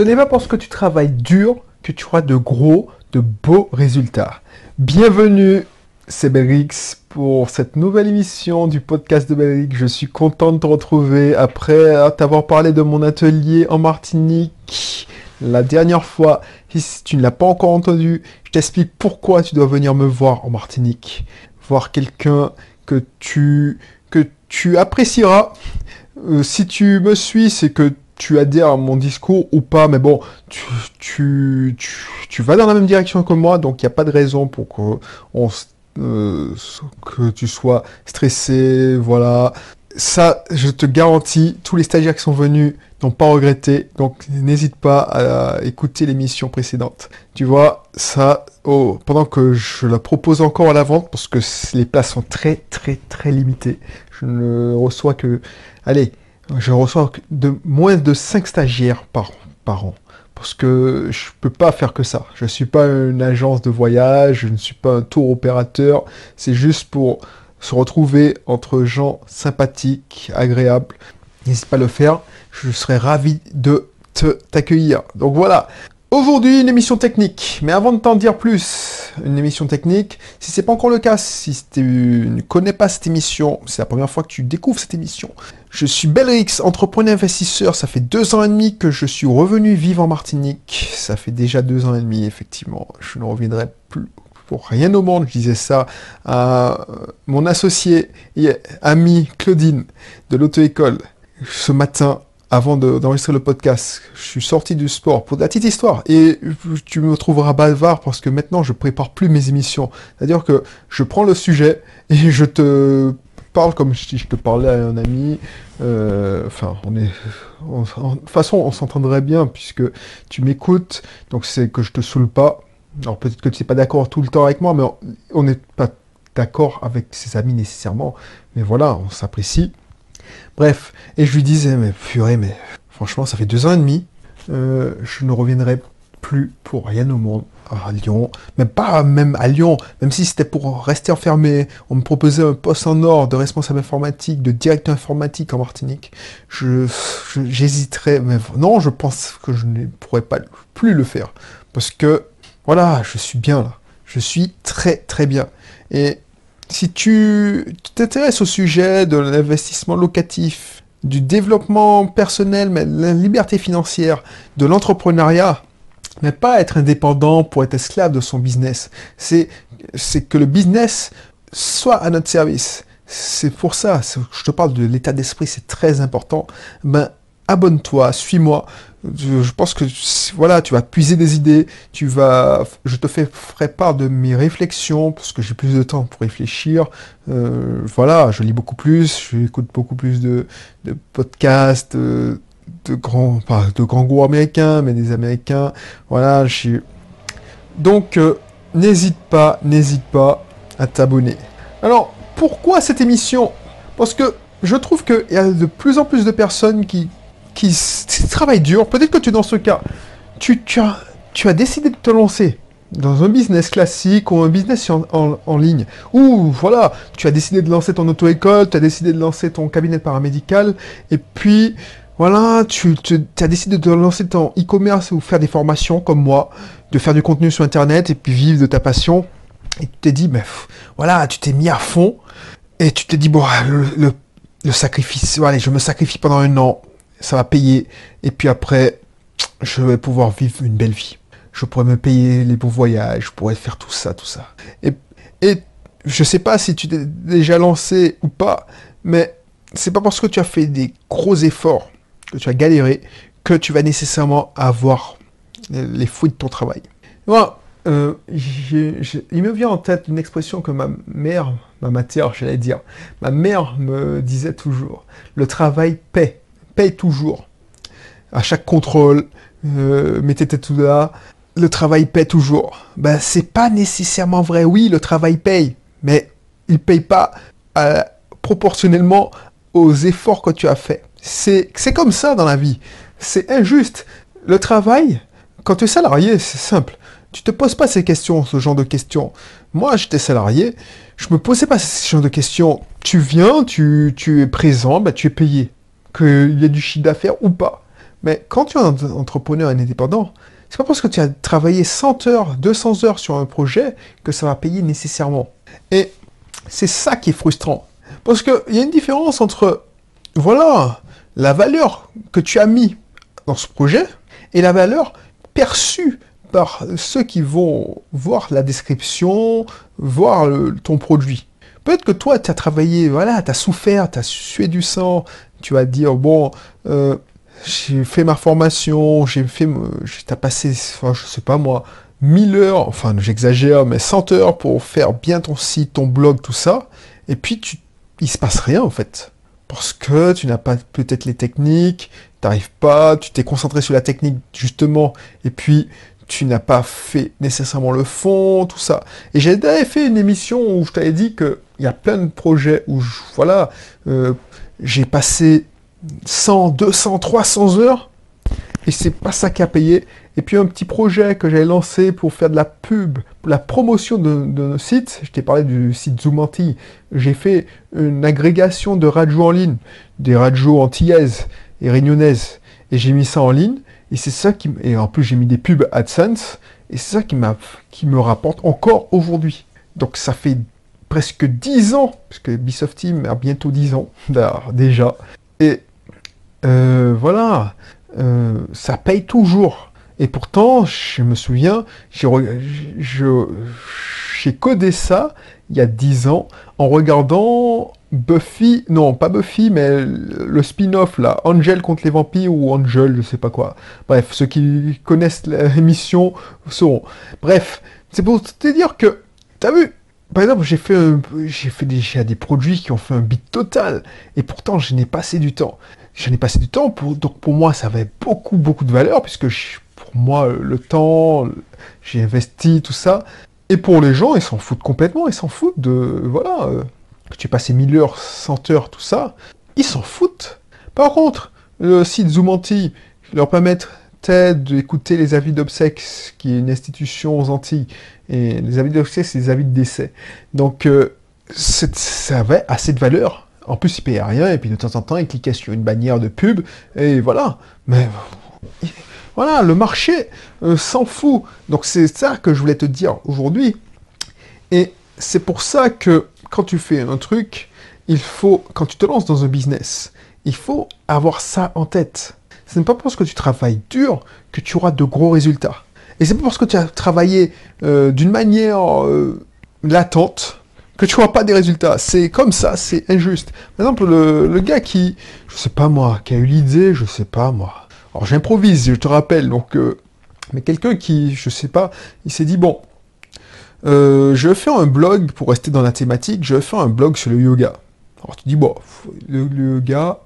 Ce n'est pas parce que tu travailles dur que tu auras de gros, de beaux résultats. Bienvenue, c'est Belrix pour cette nouvelle émission du podcast de Belrix. Je suis content de te retrouver après t'avoir parlé de mon atelier en Martinique la dernière fois. Si tu ne l'as pas encore entendu, je t'explique pourquoi tu dois venir me voir en Martinique. Voir quelqu'un que tu, que tu apprécieras. Euh, si tu me suis, c'est que tu adhères à mon discours ou pas, mais bon, tu, tu, tu, vas dans la même direction que moi, donc il n'y a pas de raison pour que, euh, que tu sois stressé, voilà. Ça, je te garantis, tous les stagiaires qui sont venus n'ont pas regretté, donc n'hésite pas à écouter l'émission précédente. Tu vois, ça, oh, pendant que je la propose encore à la vente, parce que les places sont très, très, très limitées, je ne reçois que, allez, je reçois de moins de 5 stagiaires par, par an. Parce que je ne peux pas faire que ça. Je ne suis pas une agence de voyage, je ne suis pas un tour opérateur. C'est juste pour se retrouver entre gens sympathiques, agréables. N'hésite pas à le faire. Je serai ravi de t'accueillir. Donc voilà. Aujourd'hui, une émission technique. Mais avant de t'en dire plus, une émission technique, si c'est pas encore le cas, si tu ne connais pas cette émission, c'est la première fois que tu découvres cette émission. Je suis Belrix, entrepreneur investisseur. Ça fait deux ans et demi que je suis revenu vivre en Martinique. Ça fait déjà deux ans et demi, effectivement. Je ne reviendrai plus pour rien au monde. Je disais ça à mon associé et ami Claudine de l'auto-école ce matin avant d'enregistrer le podcast, je suis sorti du sport pour la petite histoire. Et tu me trouveras bavard parce que maintenant je prépare plus mes émissions. C'est-à-dire que je prends le sujet et je te parle comme si je te parlais à un ami. Euh, enfin, on est. de toute façon, on s'entendrait bien puisque tu m'écoutes, donc c'est que je te saoule pas. Alors peut-être que tu n'es pas d'accord tout le temps avec moi, mais on n'est pas d'accord avec ses amis nécessairement. Mais voilà, on s'apprécie. Bref, et je lui disais, mais purée, mais franchement, ça fait deux ans et demi, euh, je ne reviendrai plus pour rien au monde à Lyon, même pas même à Lyon, même si c'était pour rester enfermé, on me proposait un poste en or de responsable informatique, de directeur informatique en Martinique, je j'hésiterais, mais non, je pense que je ne pourrais pas plus le faire, parce que voilà, je suis bien là, je suis très très bien, et si tu t'intéresses au sujet de l'investissement locatif, du développement personnel, mais de la liberté financière, de l'entrepreneuriat, mais pas être indépendant pour être esclave de son business. C'est, que le business soit à notre service. C'est pour ça, je te parle de l'état d'esprit, c'est très important. Ben, abonne-toi, suis-moi. Je, pense que voilà, tu vas puiser des idées, tu vas, je te fais, ferai part de mes réflexions parce que j'ai plus de temps pour réfléchir. Euh, voilà, je lis beaucoup plus, j'écoute beaucoup plus de, podcasts, de, grands, pas de grands goûts américains, mais des américains. Voilà, je donc euh, n'hésite pas, n'hésite pas à t'abonner. Alors pourquoi cette émission? Parce que je trouve qu'il y a de plus en plus de personnes qui qui, dur, peut-être que tu dans ce cas, tu, as, tu as décidé de te lancer dans un business classique ou un business en, ligne, ou voilà, tu as décidé de lancer ton auto-école, tu as décidé de lancer ton cabinet paramédical, et puis voilà, tu, as décidé de lancer ton e-commerce ou faire des formations comme moi, de faire du contenu sur Internet et puis vivre de ta passion, et tu t'es dit, mais voilà, tu t'es mis à fond, et tu t'es dit, bon, le, le, sacrifice, allez, je me sacrifie pendant un an, ça va payer. Et puis après, je vais pouvoir vivre une belle vie. Je pourrais me payer les bons voyages, je pourrais faire tout ça, tout ça. Et, et je sais pas si tu t'es déjà lancé ou pas, mais c'est pas parce que tu as fait des gros efforts, que tu as galéré, que tu vas nécessairement avoir les fruits de ton travail. Voilà, euh, il me vient en tête une expression que ma mère, ma matière, j'allais dire, ma mère me disait toujours, le travail paie paye toujours. À chaque contrôle, euh, mettez tout là, le travail paye toujours. Ben, c'est pas nécessairement vrai. Oui, le travail paye, mais il paye pas euh, proportionnellement aux efforts que tu as fait. C'est comme ça dans la vie. C'est injuste. Le travail, quand tu es salarié, c'est simple. Tu te poses pas ces questions, ce genre de questions. Moi, j'étais salarié, je me posais pas ce genre de questions. Tu viens, tu, tu es présent, ben, tu es payé qu'il y ait du chiffre d'affaires ou pas. Mais quand tu es un entrepreneur indépendant, c'est pas parce que tu as travaillé 100 heures, 200 heures sur un projet que ça va payer nécessairement. Et c'est ça qui est frustrant. Parce qu'il y a une différence entre, voilà, la valeur que tu as mis dans ce projet et la valeur perçue par ceux qui vont voir la description, voir ton produit. Peut-être que toi, tu as travaillé, voilà, tu as souffert, tu as sué du sang, tu vas dire, bon, euh, j'ai fait ma formation, j'ai fait, as passé, enfin, je sais pas moi, 1000 heures, enfin, j'exagère, mais 100 heures pour faire bien ton site, ton blog, tout ça, et puis tu, il se passe rien, en fait. Parce que tu n'as pas peut-être les techniques, tu n'arrives pas, tu t'es concentré sur la technique, justement, et puis tu n'as pas fait nécessairement le fond, tout ça. Et j'ai fait une émission où je t'avais dit qu'il y a plein de projets où, voilà, euh, j'ai passé 100, 200, 300 heures, et c'est pas ça qui a payé. Et puis un petit projet que j'avais lancé pour faire de la pub, pour la promotion de, nos sites, je t'ai parlé du site Zoomanti, j'ai fait une agrégation de radios en ligne, des radios antillaises et réunionnaises, et j'ai mis ça en ligne, et c'est ça qui... Et en plus j'ai mis des pubs AdSense, et c'est ça qui, qui me rapporte encore aujourd'hui. Donc ça fait presque 10 ans, puisque Ubisoft Team a bientôt 10 ans déjà. Et euh, voilà, euh, ça paye toujours. Et pourtant, je me souviens, j'ai codé ça il y a 10 ans en regardant Buffy, non pas Buffy, mais le spin-off là, Angel contre les vampires ou Angel, je sais pas quoi. Bref, ceux qui connaissent l'émission sauront. Bref, c'est pour te dire que, t'as vu, par exemple, j'ai fait, j'ai fait déjà des produits qui ont fait un beat total, et pourtant je n'ai pas assez du temps. J'en ai passé du temps, pour, donc pour moi ça avait beaucoup beaucoup de valeur, puisque pour moi le temps, j'ai investi tout ça, et pour les gens ils s'en foutent complètement, ils s'en foutent de, voilà, euh, que tu aies passé 1000 heures, 100 heures, tout ça, ils s'en foutent. Par contre, le site Zoomanti leur permettait d'écouter les avis d'obsèques, qui est une institution aux Antilles, et les avis d'obsèques c'est des avis de décès. Donc euh, ça avait assez de valeur en plus, il payait rien, et puis de temps en temps, il cliquait sur une bannière de pub, et voilà. Mais voilà, le marché euh, s'en fout. Donc c'est ça que je voulais te dire aujourd'hui. Et c'est pour ça que quand tu fais un truc, il faut, quand tu te lances dans un business, il faut avoir ça en tête. Ce n'est pas parce que tu travailles dur que tu auras de gros résultats. Et c'est pas parce que tu as travaillé euh, d'une manière euh, latente que tu vois pas des résultats. C'est comme ça, c'est injuste. Par exemple, le, gars qui, je sais pas moi, qui a eu l'idée, je sais pas moi. Alors j'improvise, je te rappelle, donc, euh, mais quelqu'un qui, je sais pas, il s'est dit bon, je faire un blog pour rester dans la thématique. Je faire un blog sur le yoga. Alors tu dis bon, le, yoga,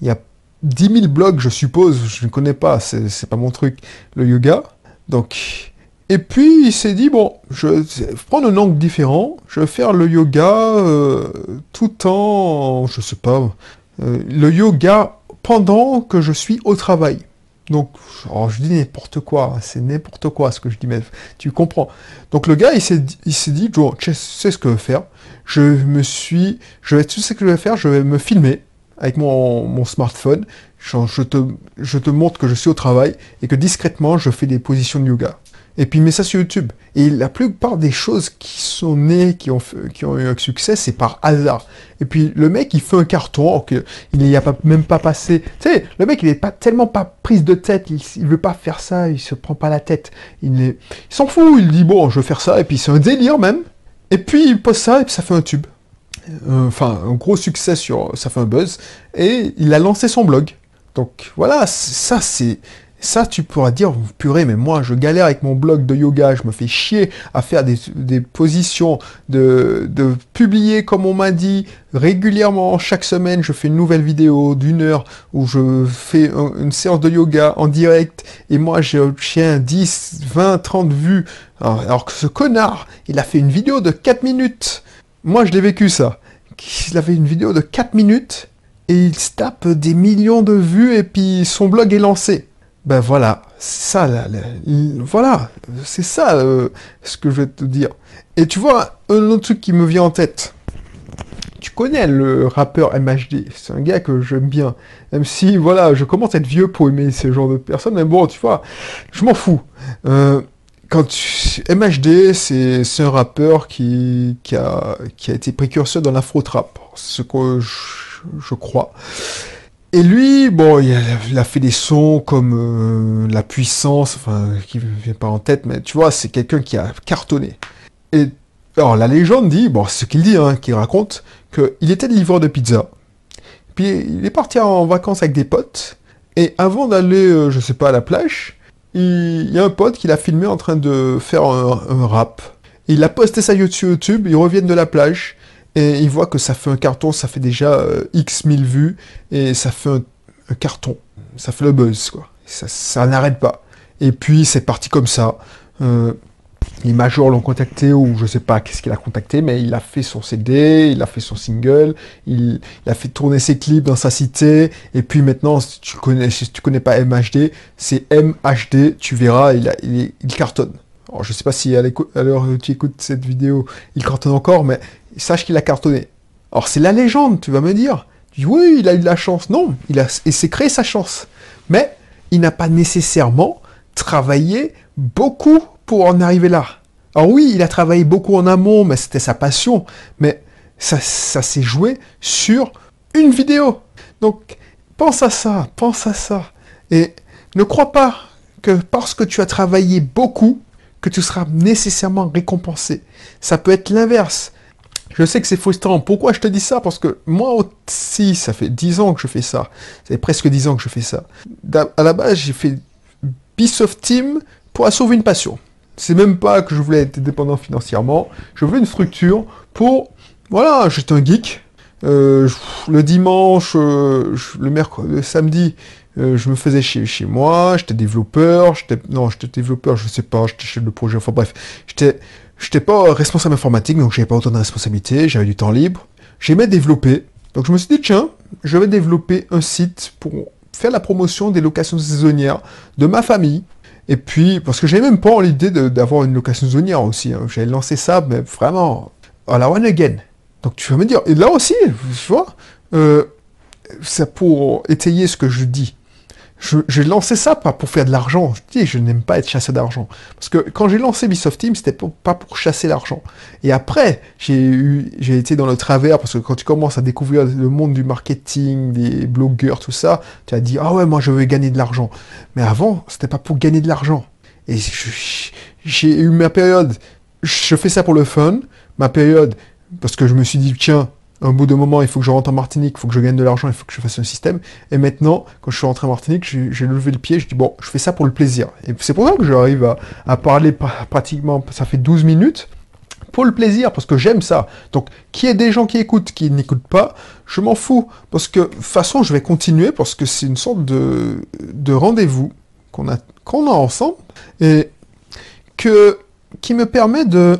il y a 10 000 blogs, je suppose, je ne connais pas, c'est pas mon truc, le yoga. Donc, et puis il s'est dit, bon, je vais prendre un angle différent, je vais faire le yoga euh, tout en, je sais pas, euh, le yoga pendant que je suis au travail. Donc, je dis n'importe quoi, c'est n'importe quoi ce que je dis, mais tu comprends. Donc le gars, il s'est dit, tu sais ce que je vais faire, je me suis, je vais, tu sais ce que je vais faire, je vais me filmer avec mon, mon smartphone, je, te, je te montre que je suis au travail et que discrètement, je fais des positions de yoga et puis il met ça sur YouTube. Et la plupart des choses qui sont nées, qui ont, qui ont eu un succès, c'est par hasard. Et puis le mec, il fait un carton, il n'y a pas, même pas passé. Tu sais, le mec, il n'est pas tellement pas prise de tête, il, ne veut pas faire ça, il se prend pas la tête. Il, il s'en fout, il dit bon, je vais faire ça, et puis c'est un délire même. Et puis il poste ça, et puis ça fait un tube. Euh, enfin, un gros succès sur, ça fait un buzz. Et il a lancé son blog. Donc voilà, ça c'est ça, tu pourras dire, purée, mais moi, je galère avec mon blog de yoga, je me fais chier à faire des, positions, de, publier comme on m'a dit régulièrement, chaque semaine, je fais une nouvelle vidéo d'une heure où je fais une séance de yoga en direct et moi, j'ai 10, 20, 30 vues. Alors, que ce connard, il a fait une vidéo de 4 minutes. Moi, je l'ai vécu ça. Il avait une vidéo de 4 minutes et il se tape des millions de vues et puis son blog est lancé. Ben voilà, ça, voilà, c'est ça euh, ce que je vais te dire. Et tu vois, un autre truc qui me vient en tête. tu connais le rappeur MHD, c'est un gars que j'aime bien. Même si, voilà, je commence à être vieux pour aimer ce genre de personnes, mais bon, tu vois, je m'en fous. Euh, quand MHD, c'est un rappeur qui, a, été précurseur dans l'afro-trap, ce que je, crois. Et lui, bon, il a, fait des sons comme euh, La Puissance, enfin, qui ne vient pas en tête, mais tu vois, c'est quelqu'un qui a cartonné. Et alors, la légende dit, bon, ce qu'il dit, hein, qu'il raconte, qu'il était livreur de pizza. Puis il est parti en vacances avec des potes. Et avant d'aller, euh, je sais pas, à la plage, il, y a un pote qui l'a filmé en train de faire un, rap. il a posté ça sur YouTube, ils reviennent de la plage. Et il voit que ça fait un carton, ça fait déjà euh, X mille vues. Et ça fait un, carton. Ça fait le buzz, quoi. Ça, ça n'arrête pas. Et puis c'est parti comme ça. Euh, les majors l'ont contacté ou je sais pas qu'est-ce qu'il a contacté, mais il a fait son CD, il a fait son single, il, a fait tourner ses clips dans sa cité. Et puis maintenant, si tu connais, si tu connais pas MHD, c'est MHD. Tu verras, il, il, cartonne. Alors, je sais pas si à l'heure où tu écoutes cette vidéo, il cartonne encore, mais sache qu'il a cartonné. Alors c'est la légende, tu vas me dire. Oui, il a eu de la chance. Non, il a, et c'est créé sa chance. Mais il n'a pas nécessairement travaillé beaucoup pour en arriver là. Alors oui, il a travaillé beaucoup en amont, mais c'était sa passion. Mais ça, s'est joué sur une vidéo. Donc, pense à ça, pense à ça. Et ne crois pas que parce que tu as travaillé beaucoup, que tu seras nécessairement récompensé. Ça peut être l'inverse. Je sais que c'est frustrant. Pourquoi je te dis ça? Parce que moi aussi, ça fait 10 ans que je fais ça. Fait presque 10 ans que je fais ça. À la base, j'ai fait of Team pour sauver une passion. C'est même pas que je voulais être dépendant financièrement. Je voulais une structure pour... Voilà, j'étais un geek. Euh, le dimanche, euh, le mercredi, le samedi, euh, je me faisais chez, moi, j'étais développeur, j'étais... Non, j'étais développeur, je sais pas, j'étais chef de projet, enfin bref. J'étais... J'étais pas responsable informatique, donc j'avais pas autant de responsabilités, j'avais du temps libre. J'aimais développer. Donc je me suis dit, tiens, je vais développer un site pour faire la promotion des locations saisonnières de ma famille, et puis, parce que j'avais même pas l'idée d'avoir une location saisonnière aussi. Hein. J'avais lancé ça, mais vraiment, à la one again. Donc tu vas me dire, et là aussi, tu vois, euh, c'est pour étayer ce que je dis j'ai lancé ça pas pour faire de l'argent. Je dis, je n'aime pas être chassé d'argent. Parce que quand j'ai lancé Ubisoft Team, c'était pas pour chasser l'argent. Et après, j'ai eu, j'ai été dans le travers parce que quand tu commences à découvrir le monde du marketing, des blogueurs, tout ça, tu as dit, ah ouais, moi je veux gagner de l'argent. Mais avant, c'était pas pour gagner de l'argent. Et j'ai eu ma période, je fais ça pour le fun. Ma période, parce que je me suis dit, tiens, un bout de moment, il faut que je rentre en Martinique, il faut que je gagne de l'argent, il faut que je fasse un système. Et maintenant, quand je suis rentré en Martinique, j'ai levé le pied, je dis, bon, je fais ça pour le plaisir. Et c'est pour ça que j'arrive à, parler pratiquement, ça fait 12 minutes, pour le plaisir, parce que j'aime ça. Donc, qu'il y ait des gens qui écoutent, qui n'écoutent pas, je m'en fous. Parce que, de toute façon, je vais continuer, parce que c'est une sorte de, de rendez-vous qu'on a, a ensemble, et que, qui me permet de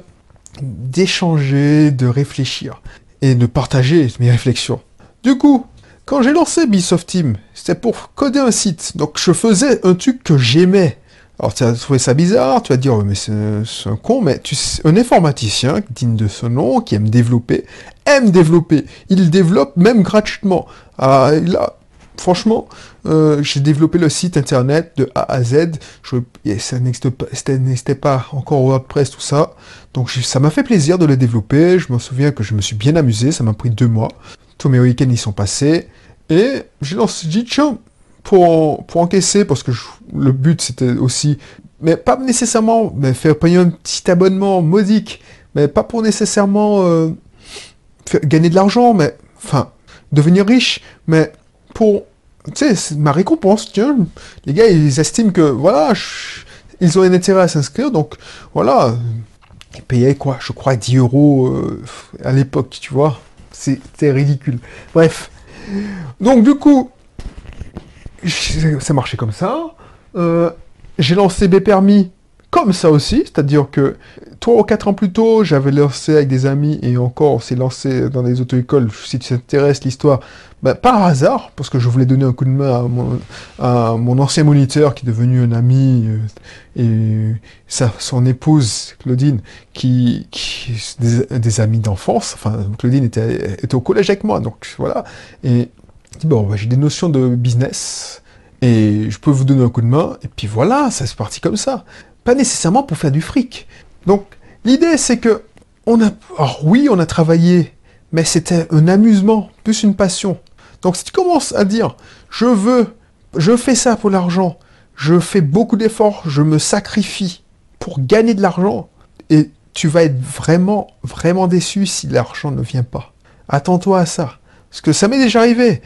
d'échanger, de réfléchir et de partager mes réflexions. Du coup, quand j'ai lancé Bisoft Team, c'était pour coder un site. Donc je faisais un truc que j'aimais. Alors tu vas trouver ça bizarre, tu vas dire, mais c'est un con, mais tu un informaticien digne de ce nom, qui aime développer, aime développer. Il développe même gratuitement. Ah, il a, franchement, euh, j'ai développé le site internet de A à Z. Je, ça n'existait pas, encore WordPress, tout ça. Donc ça m'a fait plaisir de le développer. Je me souviens que je me suis bien amusé. Ça m'a pris deux mois. Tous mes week-ends y sont passés. Et j'ai lancé, dit, tiens, pour, pour encaisser, parce que le but c'était aussi, mais pas nécessairement mais faire payer un petit abonnement modique, mais pas pour nécessairement euh, gagner de l'argent, mais enfin, devenir riche, mais pour, tu sais, ma récompense, tiens, les gars, ils estiment que, voilà, ils ont un intérêt à s'inscrire, donc, voilà, ils payaient quoi, je crois, 10 euros euh, à l'époque, tu vois, c'était ridicule. Bref, donc du coup, ça marchait comme ça, euh, j'ai lancé B permis comme ça aussi, c'est-à-dire que trois ou quatre ans plus tôt, j'avais lancé avec des amis et encore, on s'est lancé dans des auto-écoles. Si tu t'intéresses l'histoire, ben, par hasard, parce que je voulais donner un coup de main à mon, ancien moniteur qui est devenu un ami euh, et sa, son épouse Claudine, qui, des, amis d'enfance. Enfin, Claudine était, était, au collège avec moi, donc voilà. Et bon, ben, j'ai des notions de business et je peux vous donner un coup de main. Et puis voilà, ça c'est parti comme ça. Pas nécessairement pour faire du fric. Donc, l'idée, c'est que, on a, alors oui, on a travaillé, mais c'était un amusement, plus une passion. Donc, si tu commences à dire, je veux, je fais ça pour l'argent, je fais beaucoup d'efforts, je me sacrifie pour gagner de l'argent, et tu vas être vraiment, vraiment déçu si l'argent ne vient pas. Attends-toi à ça. Parce que ça m'est déjà arrivé.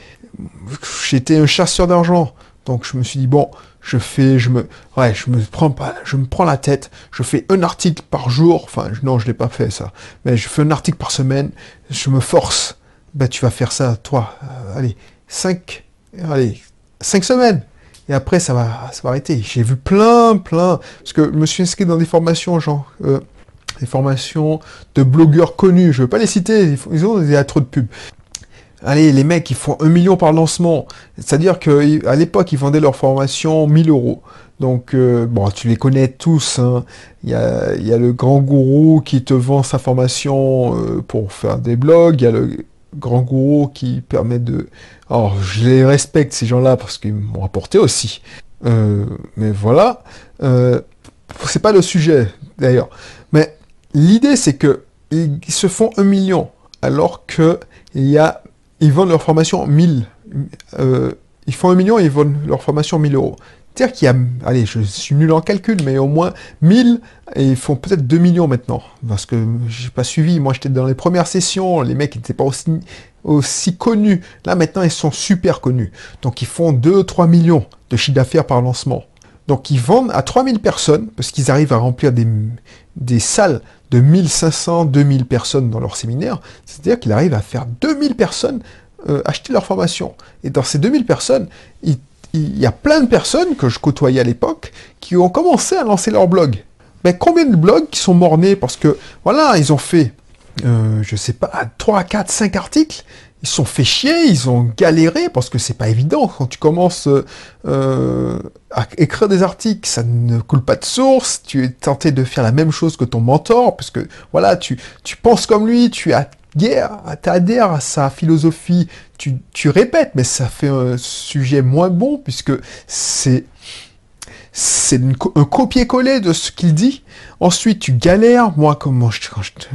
J'étais un chasseur d'argent. Donc je me suis dit, bon, je fais, je me, ouais, je me prends pas, je me prends la tête, je fais un article par jour, enfin, non, je l'ai pas fait ça, mais je fais un article par semaine, je me force, ben, tu vas faire ça, toi, euh, allez, cinq, allez, cinq semaines, et après, ça va, ça va arrêter. J'ai vu plein, plein, parce que je me suis inscrit dans des formations, genre, euh, des formations de blogueurs connus, je veux pas les citer, ils ont, a trop de pubs. Allez, les mecs, ils font un million par lancement. C'est-à-dire qu'à l'époque, ils vendaient leur formation 1000 euros. Donc, euh, bon, tu les connais tous. Hein. Il, y a, le grand gourou qui te vend sa formation euh, pour faire des blogs. Il y a le grand gourou qui permet de... Alors, je les respecte, ces gens-là, parce qu'ils m'ont apporté aussi. Euh, mais voilà. c'est pas le sujet, d'ailleurs. Mais l'idée, c'est que ils se font un million, alors que il y a ils vendent leur formation 1000. Euh, ils font un million et ils vendent leur formation 1000 euros. C'est-à-dire qu'il y a, allez, je suis nul en calcul, mais au moins 1000, et ils font peut-être 2 millions maintenant. Parce que j'ai pas suivi, moi j'étais dans les premières sessions, les mecs n'étaient pas aussi, aussi connus. Là maintenant, ils sont super connus. Donc ils font 2-3 millions de chiffre d'affaires par lancement. Donc ils vendent à 3000 personnes, parce qu'ils arrivent à remplir des, des salles de 1500, 2000 personnes dans leur séminaire, c'est-à-dire qu'il arrive à faire 2000 personnes euh, acheter leur formation. Et dans ces 2000 personnes, il, y a plein de personnes que je côtoyais à l'époque qui ont commencé à lancer leur blog. Mais combien de blogs qui sont mornés? Parce que, voilà, ils ont fait, euh, je sais pas, 3, 4, 5 articles, ils sont fait chier, ils ont galéré parce que c'est pas évident quand tu commences euh, à écrire des articles, ça ne coule pas de source, tu es tenté de faire la même chose que ton mentor parce que voilà, tu, tu penses comme lui, tu adhères à sa philosophie, tu, tu répètes, mais ça fait un sujet moins bon puisque c'est c'est un copier-coller de ce qu'il dit. Ensuite, tu galères. Moi, comment je,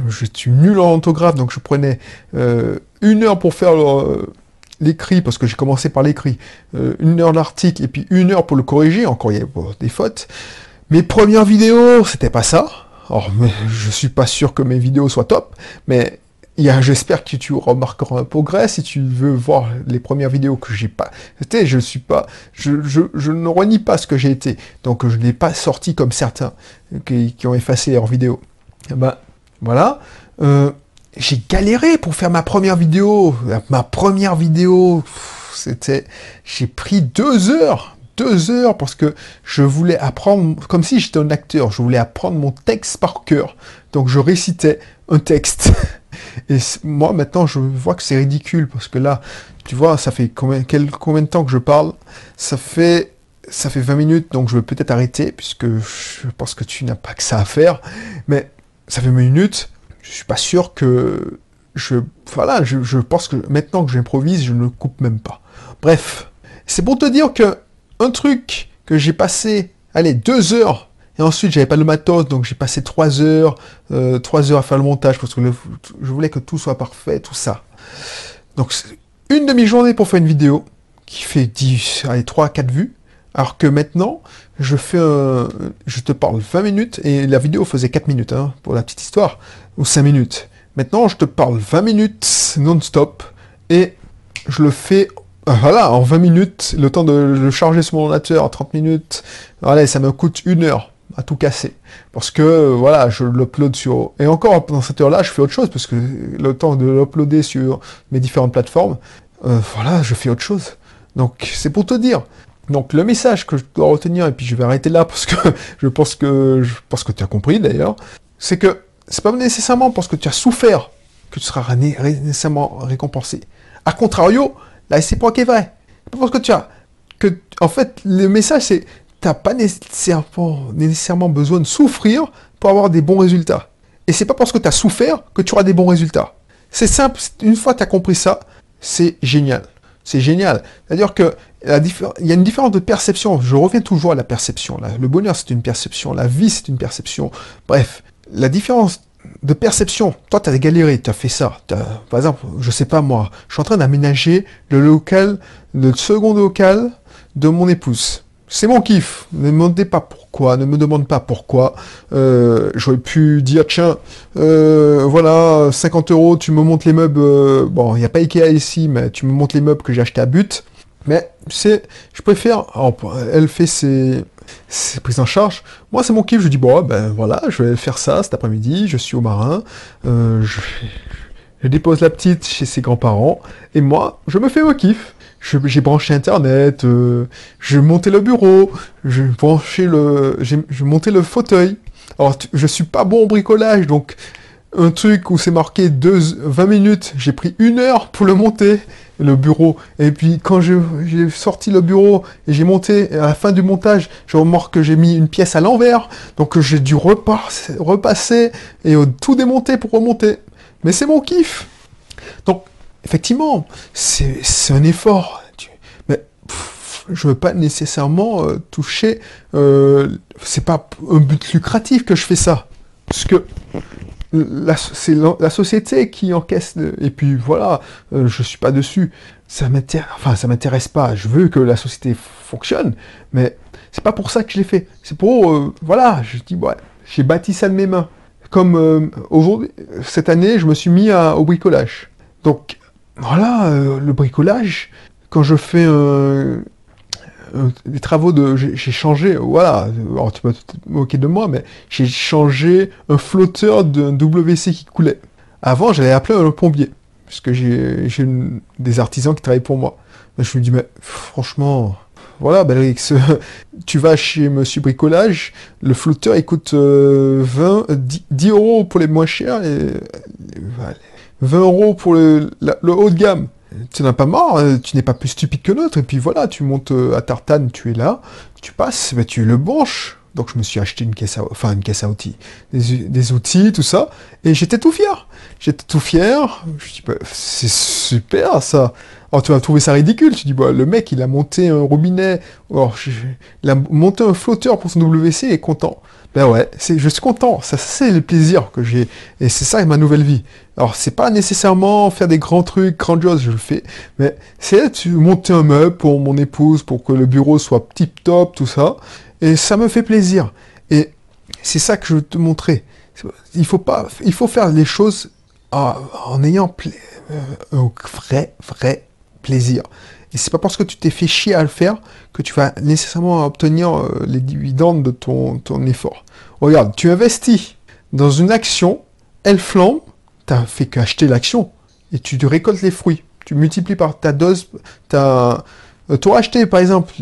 je, suis nul en orthographe, donc je prenais euh, une heure pour faire euh, l'écrit, parce que j'ai commencé par l'écrit, euh, une heure l'article, et puis une heure pour le corriger. Encore, il y a des fautes. Mes premières vidéos, c'était pas ça. Alors, mais je suis pas sûr que mes vidéos soient top, mais j'espère que tu remarqueras un progrès si tu veux voir les premières vidéos que j'ai pas. Tu je suis pas, je, je, ne renie pas ce que j'ai été, donc je n'ai pas sorti comme certains qui, ont effacé leurs vidéos. Eh ben voilà. Euh, j'ai galéré pour faire ma première vidéo. Ma première vidéo, c'était, j'ai pris deux heures deux heures parce que je voulais apprendre, comme si j'étais un acteur, je voulais apprendre mon texte par cœur. Donc je récitais un texte. Et moi maintenant je vois que c'est ridicule parce que là, tu vois, ça fait combien, quel, combien de temps que je parle? Ça fait ça fait 20 minutes, donc je vais peut-être arrêter puisque je pense que tu n'as pas que ça à faire. Mais ça fait 20 minutes, je suis pas sûr que je voilà, je, je pense que maintenant que j'improvise, je ne coupe même pas. Bref, c'est pour te dire que un truc que j'ai passé, allez, deux heures, et ensuite j'avais pas le matos, donc j'ai passé trois heures, euh, trois heures à faire le montage, parce que je voulais que tout soit parfait, tout ça. Donc une demi-journée pour faire une vidéo, qui fait 10, allez, 3 4 vues, alors que maintenant, je fais un, je te parle 20 minutes, et la vidéo faisait 4 minutes, hein, pour la petite histoire, ou 5 minutes. Maintenant, je te parle 20 minutes non-stop, et je le fais ah, voilà, en 20 minutes, le temps de le charger sur mon ordinateur, 30 minutes, voilà, ça me coûte une heure à tout casser. Parce que, voilà, je l'upload sur... Et encore, pendant cette heure-là, je fais autre chose, parce que le temps de l'uploader sur mes différentes plateformes, euh, voilà, je fais autre chose. Donc, c'est pour te dire. Donc, le message que je dois retenir, et puis je vais arrêter là, parce que je pense que, je pense que tu as compris, d'ailleurs, c'est que c'est pas nécessairement parce que tu as souffert que tu seras nécessairement récompensé. A contrario, la réciproque est vrai. Pas parce que tu as que en fait le message c'est t'as pas nécessairement, nécessairement besoin de souffrir pour avoir des bons résultats. Et c'est pas parce que tu as souffert que tu auras des bons résultats. C'est simple, une fois que tu as compris ça, c'est génial. C'est génial. C'est-à-dire que il y a une différence de perception. Je reviens toujours à la perception. Le bonheur, c'est une perception. La vie, c'est une perception. Bref, la différence de perception. Toi, tu as galéré, tu fait ça. par exemple, je sais pas moi, je suis en train d'aménager le local, le second local de mon épouse. C'est mon kiff. Ne me demandez pas pourquoi, ne me demande pas pourquoi. Euh, j'aurais pu dire, tiens, euh, voilà, 50 euros, tu me montes les meubles. Euh, bon, il n'y a pas Ikea ici, mais tu me montes les meubles que j'ai achetés à but. Mais c'est, je préfère. elle fait ses, ses prises en charge. Moi, c'est mon kiff. Je dis bon, ben voilà, je vais faire ça cet après-midi. Je suis au marin. Euh, je, je, dépose la petite chez ses grands-parents et moi, je me fais mon kiff. J'ai branché Internet. Euh, je montais le bureau. Je branché le, j'ai monté le fauteuil. Alors, je suis pas bon au bricolage, donc un truc où c'est marqué 20 minutes, j'ai pris une heure pour le monter le bureau. Et puis quand j'ai sorti le bureau et j'ai monté, à la fin du montage, je remarque que j'ai mis une pièce à l'envers. Donc j'ai dû repasser, et tout démonter pour remonter. Mais c'est mon kiff. Donc effectivement, c'est un effort. Mais je veux pas nécessairement euh, toucher. Euh, c'est pas un but lucratif que je fais ça. Parce que c'est la, société qui encaisse. Et puis voilà, euh, je suis pas dessus. Ça m'intéresse, enfin ça m'intéresse pas. Je veux que la société fonctionne, mais c'est pas pour ça que je l'ai fait. C'est pour euh, voilà, je dis j'ai bâti ça de mes mains. Comme euh, aujourd'hui, cette année, je me suis mis au bricolage. Donc voilà, le bricolage. Quand je fais un, les travaux de. J'ai changé, voilà, alors tu peux te moquer de moi, mais j'ai changé un flotteur d'un WC qui coulait. Avant, j'allais appeler un plombier, puisque j'ai des artisans qui travaillent pour moi. je me dis, mais franchement, voilà, Belrix, tu vas chez Monsieur Bricolage, le flotteur il coûte 20, 10, euros pour les moins chers et 20 euros pour le haut de gamme tu n'as pas mort, euh, tu n'es pas plus stupide que l'autre, et puis voilà, tu montes euh, à Tartane, tu es là, tu passes, bah, tu le branches. Donc je me suis acheté une caisse à, enfin une caisse à outils, des, outils, tout ça, et j'étais tout fier. J'étais tout fier. Je dis bah, c'est super ça. Alors tu vas trouver ça ridicule. Tu dis bah le mec il a monté un robinet, alors, il a monté un flotteur pour son WC et est content. Ben ouais, je suis content. Ça, c'est le plaisir que j'ai. Et c'est ça ma nouvelle vie. Alors, c'est pas nécessairement faire des grands trucs grandioses, je le fais. Mais c'est monter un meuble pour mon épouse, pour que le bureau soit tip top, tout ça. Et ça me fait plaisir. Et c'est ça que je veux te montrer. Il faut pas, il faut faire les choses en, ayant euh, un vrai, vrai plaisir. Et c'est pas parce que tu t'es fait chier à le faire que tu vas nécessairement obtenir euh, les dividendes de ton, ton effort. Regarde, tu investis dans une action, elle flambe, tu n'as fait qu'acheter l'action et tu te récoltes les fruits. Tu multiplies par ta dose, ta... Euh, tu auras acheté par exemple,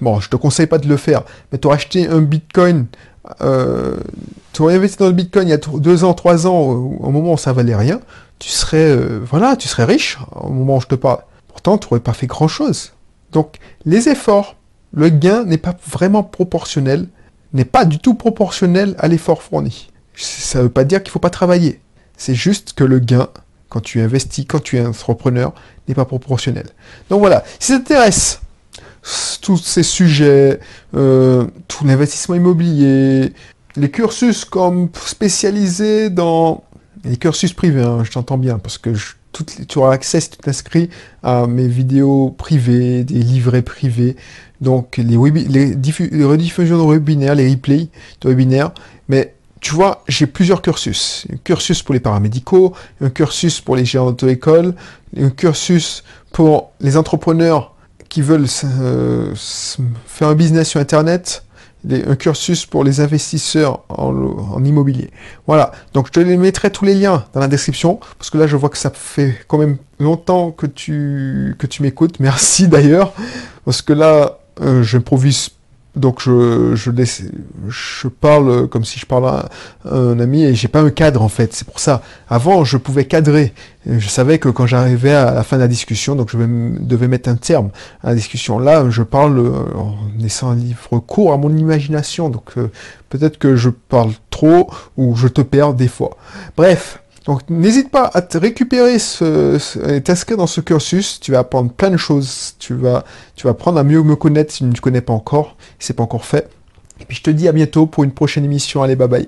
bon, je te conseille pas de le faire, mais tu auras acheté un bitcoin, euh, tu aurais investi dans le bitcoin il y a deux ans, trois ans, au moment où ça valait rien, tu serais, voilà, tu serais riche au moment où je te parle. Pourtant, tu n'aurais pas fait grand-chose. Donc, les efforts, le gain n'est pas vraiment proportionnel, n'est pas du tout proportionnel à l'effort fourni. Ça ne veut pas dire qu'il ne faut pas travailler. C'est juste que le gain, quand tu investis, quand tu es entrepreneur, n'est pas proportionnel. Donc voilà, si ça t'intéresse, tous ces sujets, euh, tout l'investissement immobilier, les cursus comme spécialisés dans les cursus privés, hein, je t'entends bien, parce que je tu auras accès si tu t'inscris à mes vidéos privées, des livrets privés, donc les, les, rediffusions de webinaires, les replays de webinaires. Mais tu vois, j'ai plusieurs cursus. Un cursus pour les paramédicaux, un cursus pour les géants d'auto-école, un cursus pour les entrepreneurs qui veulent euh, faire un business sur Internet, un cursus pour les investisseurs en, immobilier. Voilà, donc je te les mettrai tous les liens dans la description, parce que là je vois que ça fait quand même longtemps que tu, que tu m'écoutes. Merci d'ailleurs, parce que là, euh, je n'improvise donc je, je, laisse, je parle comme si je parlais à un ami et j'ai pas un cadre en fait. C'est pour ça. Avant, je pouvais cadrer. Je savais que quand j'arrivais à la fin de la discussion, donc je devais mettre un terme à la discussion. Là, je parle euh, en laissant un livre court à mon imagination. Donc euh, peut-être que je parle trop ou je te perds des fois. Bref. Donc n'hésite pas à te récupérer ce, t'inscrire dans ce cursus. Tu vas apprendre plein de choses. Tu vas, tu vas apprendre à mieux me connaître si tu ne connais pas encore, si c'est pas encore fait. Et puis je te dis à bientôt pour une prochaine émission. Allez, bye bye.